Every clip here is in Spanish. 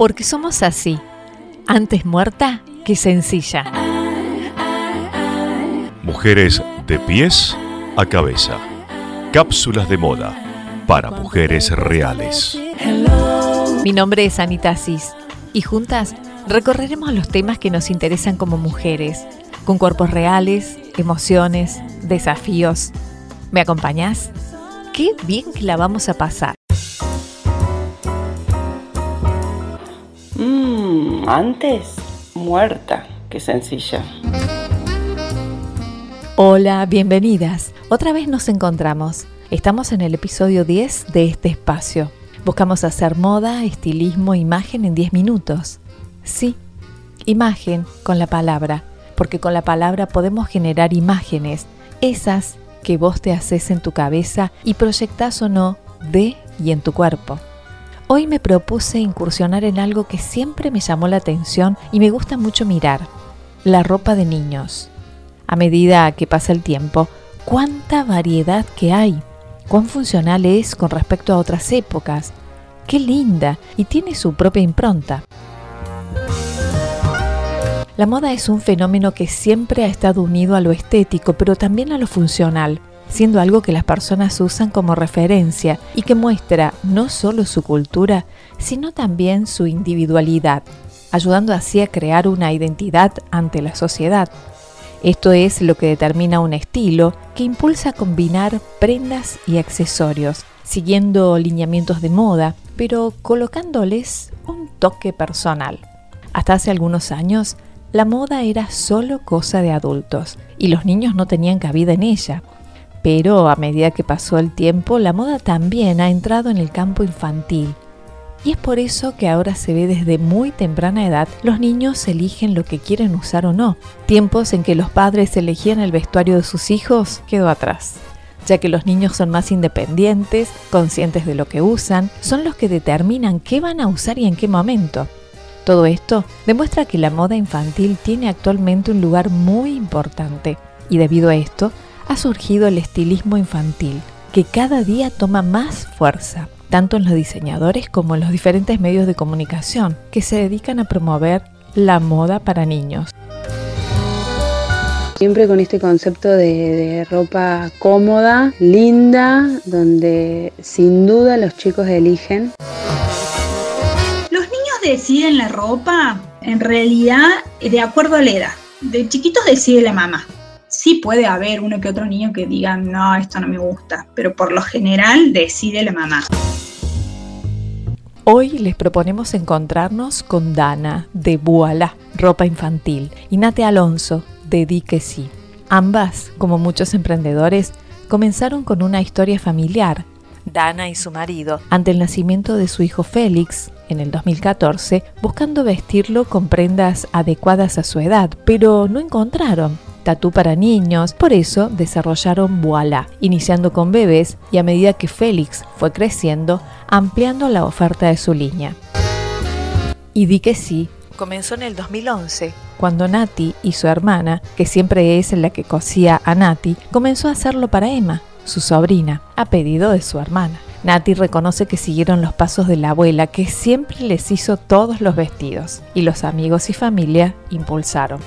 Porque somos así, antes muerta que sencilla. Mujeres de pies a cabeza. Cápsulas de moda para mujeres reales. Mi nombre es Anita Cis y juntas recorreremos los temas que nos interesan como mujeres, con cuerpos reales, emociones, desafíos. ¿Me acompañás? Qué bien que la vamos a pasar. Antes muerta que sencilla. Hola, bienvenidas. Otra vez nos encontramos. Estamos en el episodio 10 de este espacio. Buscamos hacer moda, estilismo, imagen en 10 minutos. Sí, imagen con la palabra, porque con la palabra podemos generar imágenes, esas que vos te haces en tu cabeza y proyectás o no de y en tu cuerpo. Hoy me propuse incursionar en algo que siempre me llamó la atención y me gusta mucho mirar, la ropa de niños. A medida que pasa el tiempo, cuánta variedad que hay, cuán funcional es con respecto a otras épocas, qué linda y tiene su propia impronta. La moda es un fenómeno que siempre ha estado unido a lo estético, pero también a lo funcional, siendo algo que las personas usan como referencia y que muestra no solo su cultura, sino también su individualidad, ayudando así a crear una identidad ante la sociedad. Esto es lo que determina un estilo que impulsa a combinar prendas y accesorios, siguiendo lineamientos de moda, pero colocándoles un toque personal. Hasta hace algunos años, la moda era solo cosa de adultos y los niños no tenían cabida en ella. Pero a medida que pasó el tiempo, la moda también ha entrado en el campo infantil y es por eso que ahora se ve desde muy temprana edad los niños eligen lo que quieren usar o no. Tiempos en que los padres elegían el vestuario de sus hijos quedó atrás ya que los niños son más independientes, conscientes de lo que usan, son los que determinan qué van a usar y en qué momento. Todo esto demuestra que la moda infantil tiene actualmente un lugar muy importante y debido a esto ha surgido el estilismo infantil, que cada día toma más fuerza tanto en los diseñadores como en los diferentes medios de comunicación que se dedican a promover la moda para niños. Siempre con este concepto de, ropa cómoda, linda, donde sin duda los chicos eligen. Los niños deciden la ropa en realidad de acuerdo a la edad. De chiquitos decide la mamá sí puede haber uno que otro niño que diga, no, esto no me gusta, pero por lo general decide la mamá. Hoy les proponemos encontrarnos con Dana de Buala, ropa infantil, y Nate Alonso de Di sí. Ambas, como muchos emprendedores, comenzaron con una historia familiar. Dana y su marido, ante el nacimiento de su hijo Félix, en el 2014, buscando vestirlo con prendas adecuadas a su edad, pero no encontraron tatú para niños, por eso desarrollaron Voila, iniciando con bebés y a medida que Félix fue creciendo, ampliando la oferta de su línea. Y di que sí, comenzó en el 2011, cuando Nati y su hermana, que siempre es la que cosía a Nati, comenzó a hacerlo para Emma, su sobrina, a pedido de su hermana. Nati reconoce que siguieron los pasos de la abuela, que siempre les hizo todos los vestidos, y los amigos y familia impulsaron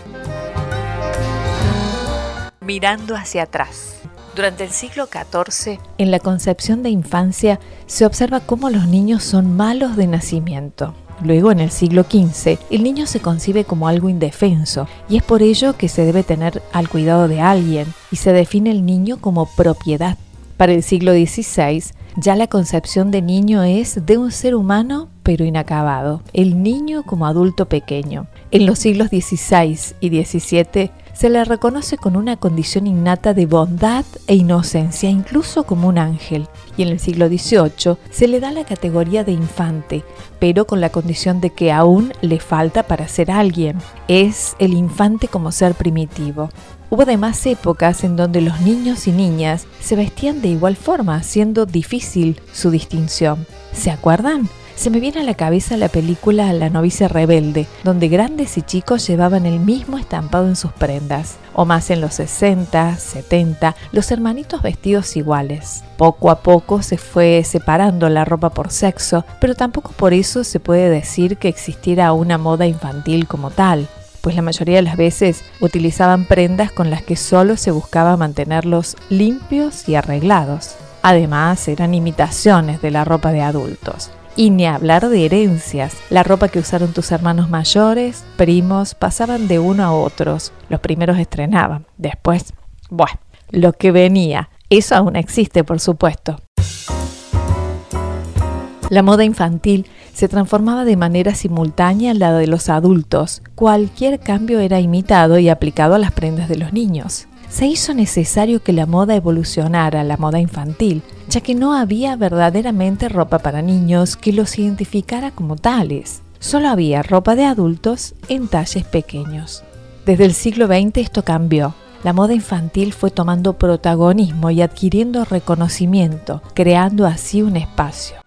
mirando hacia atrás. Durante el siglo XIV, en la concepción de infancia, se observa cómo los niños son malos de nacimiento. Luego, en el siglo XV, el niño se concibe como algo indefenso y es por ello que se debe tener al cuidado de alguien y se define el niño como propiedad. Para el siglo XVI, ya la concepción de niño es de un ser humano pero inacabado, el niño como adulto pequeño. En los siglos XVI y XVII se le reconoce con una condición innata de bondad e inocencia, incluso como un ángel. Y en el siglo XVIII se le da la categoría de infante, pero con la condición de que aún le falta para ser alguien. Es el infante como ser primitivo. Hubo además épocas en donde los niños y niñas se vestían de igual forma, siendo difícil su distinción. ¿Se acuerdan? Se me viene a la cabeza la película La novicia rebelde, donde grandes y chicos llevaban el mismo estampado en sus prendas. O más en los 60, 70, los hermanitos vestidos iguales. Poco a poco se fue separando la ropa por sexo, pero tampoco por eso se puede decir que existiera una moda infantil como tal pues la mayoría de las veces utilizaban prendas con las que solo se buscaba mantenerlos limpios y arreglados. Además, eran imitaciones de la ropa de adultos. Y ni hablar de herencias. La ropa que usaron tus hermanos mayores, primos, pasaban de uno a otros. Los primeros estrenaban. Después, bueno, lo que venía. Eso aún existe, por supuesto. La moda infantil se transformaba de manera simultánea en la de los adultos. Cualquier cambio era imitado y aplicado a las prendas de los niños se hizo necesario que la moda evolucionara, la moda infantil, ya que no había verdaderamente ropa para niños que los identificara como tales. Solo había ropa de adultos en talles pequeños. Desde el siglo XX esto cambió. La moda infantil fue tomando protagonismo y adquiriendo reconocimiento, creando así un espacio.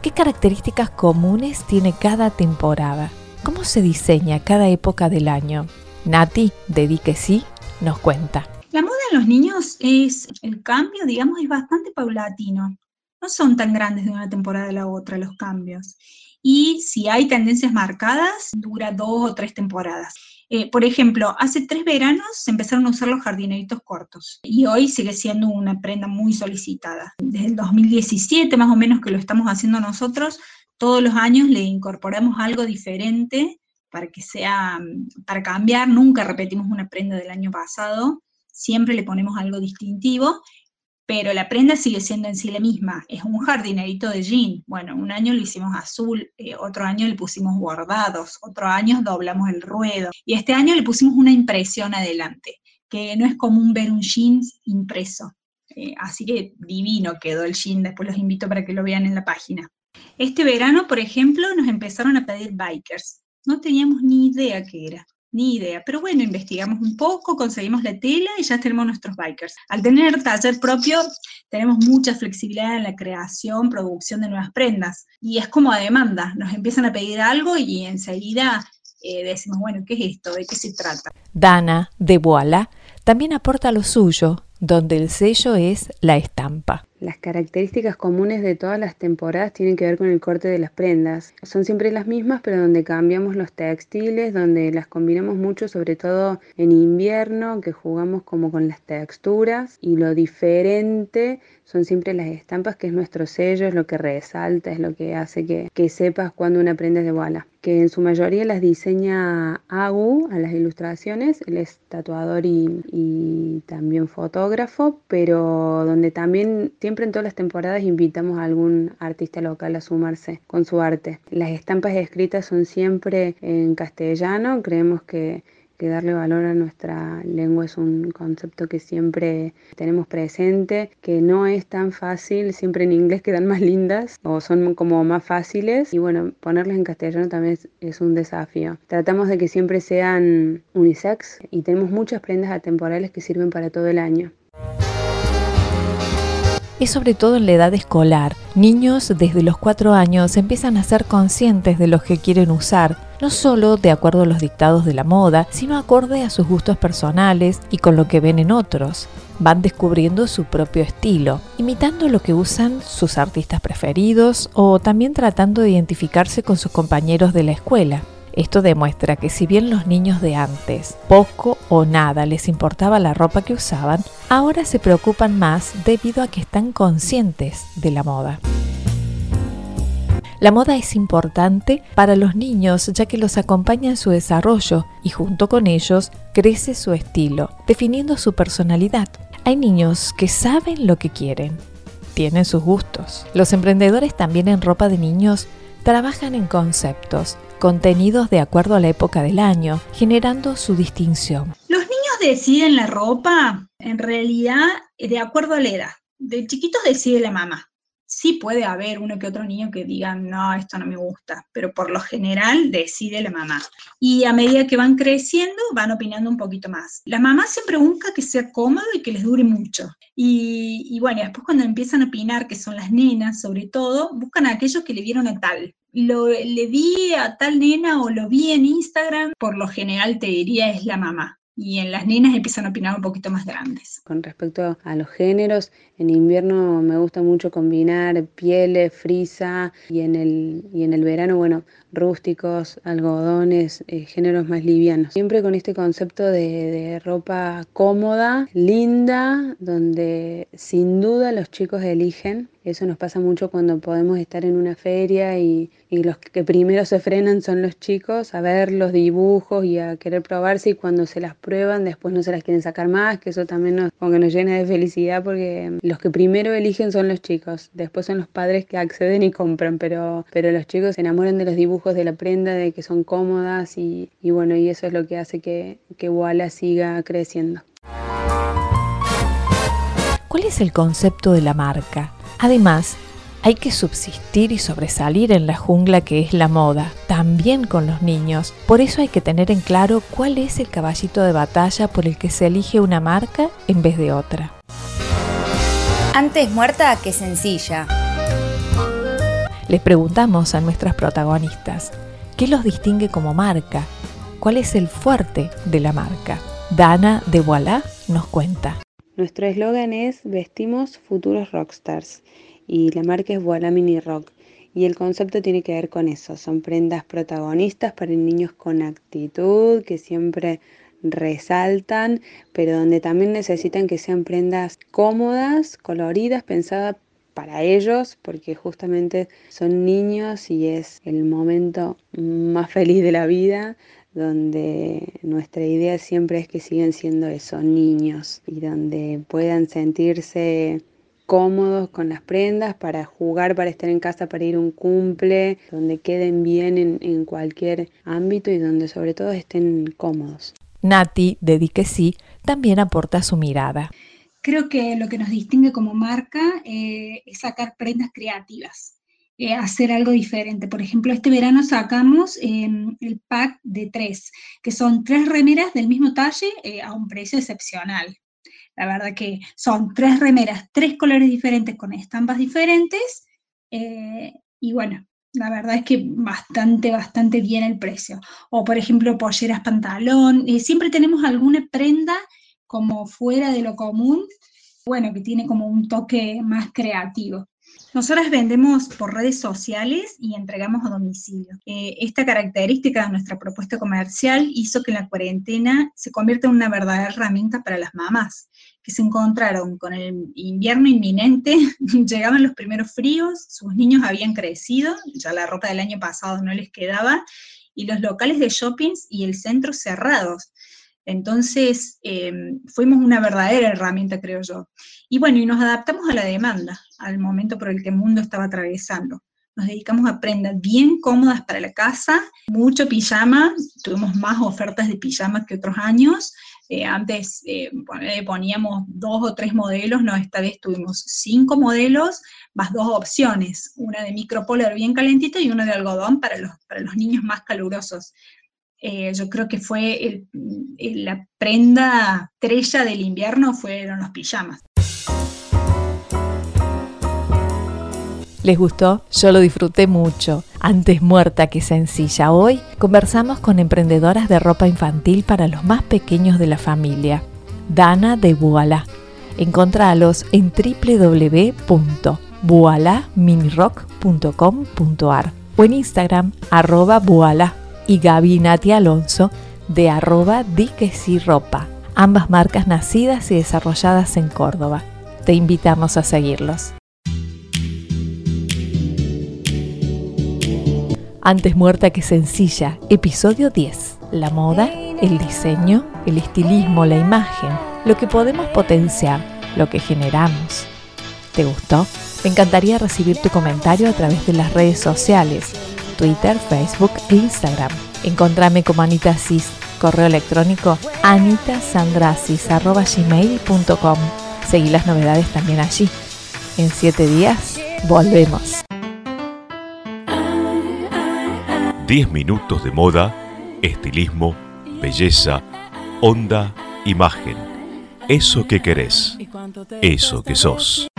¿Qué características comunes tiene cada temporada? ¿Cómo se diseña cada época del año? Nati, dedique sí, nos cuenta. En los niños es, el cambio, digamos, es bastante paulatino. No son tan grandes de una temporada a la otra los cambios. Y si hay tendencias marcadas, dura dos o tres temporadas. Eh, por ejemplo, hace tres veranos empezaron a usar los jardineritos cortos y hoy sigue siendo una prenda muy solicitada. Desde el 2017 más o menos que lo estamos haciendo nosotros, todos los años le incorporamos algo diferente para que sea, mm, para cambiar, nunca repetimos una prenda del año pasado, siempre le ponemos algo distintivo, pero la prenda sigue siendo en sí la misma, es un jardinerito de jean. Bueno, un año lo hicimos azul, eh, otro año le pusimos bordados, otro año doblamos el ruedo, y este año le pusimos una impresión adelante, que no es común ver un jean impreso. Eh, así que divino quedó el jean, después los invito para que lo vean en la página. Este verano, por ejemplo, nos empezaron a pedir bikers. No teníamos ni idea qué era, ni idea. Pero bueno, investigamos un poco, conseguimos la tela y ya tenemos nuestros bikers. Al tener taller propio, tenemos mucha flexibilidad en la creación, producción de nuevas prendas. Y es como a demanda. Nos empiezan a pedir algo y enseguida eh, decimos, bueno, ¿qué es esto? ¿De qué se trata? Dana, de Boala, también aporta lo suyo, donde el sello es la estampa. Las características comunes de todas las temporadas tienen que ver con el corte de las prendas. Son siempre las mismas, pero donde cambiamos los textiles, donde las combinamos mucho, sobre todo en invierno, que jugamos como con las texturas. Y lo diferente son siempre las estampas, que es nuestro sello, es lo que resalta, es lo que hace que, sepas cuando una prenda es de bala. Que en su mayoría las diseña Agu a las ilustraciones, él es tatuador y, y también fotógrafo, pero donde también Siempre en todas las temporadas invitamos a algún artista local a sumarse con su arte. Las estampas escritas son siempre en castellano, creemos que darle valor a nuestra lengua es un concepto que siempre tenemos presente, que no es tan fácil, siempre en inglés quedan más lindas o son como más fáciles y bueno, ponerlas en castellano también es, es un desafío. Tratamos de que siempre sean unisex y tenemos muchas prendas atemporales que sirven para todo el año es sobre todo en la edad escolar. Niños desde los 4 años empiezan a ser conscientes de lo que quieren usar, no solo de acuerdo a los dictados de la moda, sino acorde a sus gustos personales y con lo que ven en otros. Van descubriendo su propio estilo, imitando lo que usan sus artistas preferidos o también tratando de identificarse con sus compañeros de la escuela. Esto demuestra que si bien los niños de antes poco o nada les importaba la ropa que usaban, ahora se preocupan más debido a que están conscientes de la moda. La moda es importante para los niños ya que los acompaña en su desarrollo y junto con ellos crece su estilo, definiendo su personalidad. Hay niños que saben lo que quieren, tienen sus gustos. Los emprendedores también en ropa de niños trabajan en conceptos, contenidos de acuerdo a la época del año, generando su distinción. Los niños deciden la ropa, en realidad, de acuerdo a la edad. De chiquitos decide la mamá. Sí puede haber uno que otro niño que diga, no, esto no me gusta, pero por lo general decide la mamá. Y a medida que van creciendo, van opinando un poquito más. La mamá siempre busca que sea cómodo y que les dure mucho. Y, y bueno, después cuando empiezan a opinar, que son las nenas sobre todo, buscan a aquellos que le vieron a tal. Lo, le vi a tal nena o lo vi en Instagram, por lo general te diría es la mamá y en las nenas empiezan a opinar un poquito más grandes. Con respecto a los géneros, en invierno me gusta mucho combinar pieles, frisa y en el, y en el verano, bueno, rústicos, algodones, eh, géneros más livianos. Siempre con este concepto de, de, ropa cómoda, linda, donde sin duda los chicos eligen. Eso nos pasa mucho cuando podemos estar en una feria y, y los que primero se frenan son los chicos a ver los dibujos y a querer probarse y cuando se las prueban después no se las quieren sacar más, que eso también nos, nos llena de felicidad porque los que primero eligen son los chicos, después son los padres que acceden y compran, pero, pero los chicos se enamoran de los dibujos de la prenda, de que son cómodas y, y bueno, y eso es lo que hace que, que Walla siga creciendo. ¿Cuál es el concepto de la marca? Además, hay que subsistir y sobresalir en la jungla que es la moda, también con los niños. Por eso hay que tener en claro cuál es el caballito de batalla por el que se elige una marca en vez de otra. Antes muerta que sencilla. Les preguntamos a nuestras protagonistas, ¿qué los distingue como marca? ¿Cuál es el fuerte de la marca? Dana de Voilà nos cuenta. Nuestro eslogan es Vestimos futuros rockstars y la marca es Voilà Mini Rock. Y el concepto tiene que ver con eso, son prendas protagonistas para niños con actitud, que siempre resaltan, pero donde también necesitan que sean prendas cómodas, coloridas, pensadas para ellos, porque justamente son niños y es el momento más feliz de la vida, donde nuestra idea siempre es que siguen siendo esos niños y donde puedan sentirse cómodos con las prendas para jugar, para estar en casa, para ir a un cumple, donde queden bien en, en cualquier ámbito y donde sobre todo estén cómodos. Nati, de Di sí, también aporta su mirada. Creo que lo que nos distingue como marca eh, es sacar prendas creativas. Eh, hacer algo diferente. Por ejemplo, este verano sacamos eh, el pack de tres, que son tres remeras del mismo talle eh, a un precio excepcional. La verdad que son tres remeras, tres colores diferentes con estampas diferentes. y bueno, la verdad es que bastante, bastante bien el precio. O por ejemplo, polleras, pantalón. siempre tenemos alguna prenda como fuera de lo común, bueno, que tiene como un toque más creativo. Nosotras vendemos por redes sociales y entregamos a domicilio. Eh, esta característica de nuestra propuesta comercial hizo que la cuarentena se convierta en una verdadera herramienta para las mamás, que se encontraron con el invierno inminente, llegaban los primeros fríos, sus niños habían crecido, ya la ropa del año pasado no les quedaba, y los locales de shoppings y el centro cerrados. Entonces, em, fuimos una verdadera herramienta, creo yo. Y bueno, y nos adaptamos a la demanda, al momento por el que el mundo estaba atravesando. Nos dedicamos a prendas bien cómodas para la casa, mucho pijama, tuvimos más ofertas de pijama que otros años. Eh, antes eh, poníamos dos o tres modelos, no, esta vez tuvimos cinco modelos, más dos opciones, una de micropolar bien calentita y una de algodón para los, para los niños más calurosos. Eh, yo creo que fue la prenda estrella del invierno fueron los pijamas. ¿Les gustó? Yo lo disfruté mucho. Antes muerta que sencilla. Hoy conversamos con emprendedoras de ropa infantil para los más pequeños de la familia. Dana de Buala. Encontralos en www.bualaminirock.com.ar o en Instagram arroba buala y Gaby Nati Alonso de arroba ropa, ambas marcas nacidas y desarrolladas en Córdoba. Te invitamos a seguirlos. Antes muerta que sencilla, episodio 10. La moda, el diseño, el estilismo, la imagen, lo que podemos potenciar, lo que generamos. ¿Te gustó? Me encantaría recibir tu comentario a través de las redes sociales Twitter, Facebook e Instagram. Encontrame como Anita Cis, correo electrónico anitasandrasis.gmail.com. Seguí las novedades también allí. En siete días Volvemos. 10 minutos de moda, estilismo, belleza, onda, imagen. Eso que querés. Eso que sos.